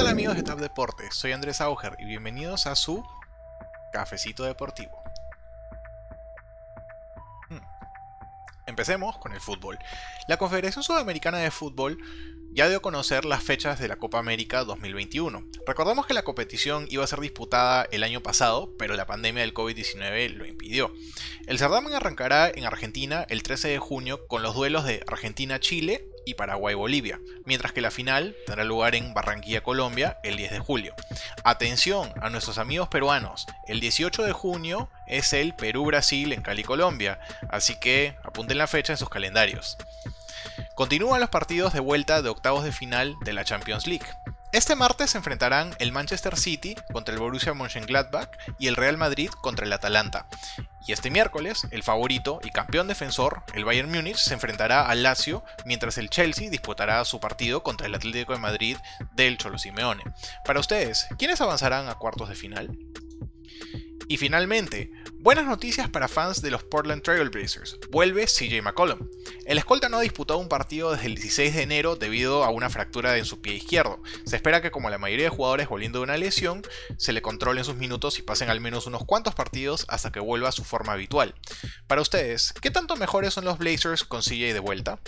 Hola amigos de TAP Deportes, soy Andrés Auger y bienvenidos a su Cafecito Deportivo. Hmm. Empecemos con el fútbol. La Confederación Sudamericana de Fútbol ya dio a conocer las fechas de la Copa América 2021. Recordemos que la competición iba a ser disputada el año pasado, pero la pandemia del COVID-19 lo impidió. El certamen arrancará en Argentina el 13 de junio con los duelos de Argentina-Chile y Paraguay-Bolivia, mientras que la final tendrá lugar en Barranquilla, Colombia, el 10 de julio. Atención a nuestros amigos peruanos, el 18 de junio es el Perú-Brasil en Cali, Colombia, así que apunten la fecha en sus calendarios. Continúan los partidos de vuelta de octavos de final de la Champions League. Este martes se enfrentarán el Manchester City contra el Borussia Mönchengladbach y el Real Madrid contra el Atalanta. Y este miércoles, el favorito y campeón defensor, el Bayern Múnich, se enfrentará al Lazio, mientras el Chelsea disputará su partido contra el Atlético de Madrid del Cholo Simeone. Para ustedes, ¿quiénes avanzarán a cuartos de final? Y finalmente, buenas noticias para fans de los Portland Trailblazers. Vuelve CJ McCollum. El escolta no ha disputado un partido desde el 16 de enero debido a una fractura en su pie izquierdo. Se espera que como la mayoría de jugadores volviendo de una lesión, se le controlen sus minutos y pasen al menos unos cuantos partidos hasta que vuelva a su forma habitual. Para ustedes, ¿qué tanto mejores son los Blazers con CJ de vuelta?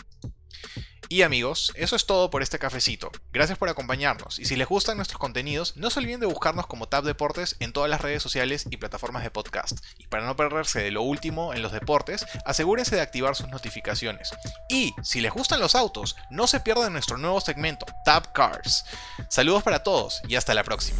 Y amigos, eso es todo por este cafecito. Gracias por acompañarnos y si les gustan nuestros contenidos, no se olviden de buscarnos como Tab Deportes en todas las redes sociales y plataformas de podcast. Y para no perderse de lo último en los deportes, asegúrense de activar sus notificaciones. Y si les gustan los autos, no se pierdan nuestro nuevo segmento, Tab Cars. Saludos para todos y hasta la próxima.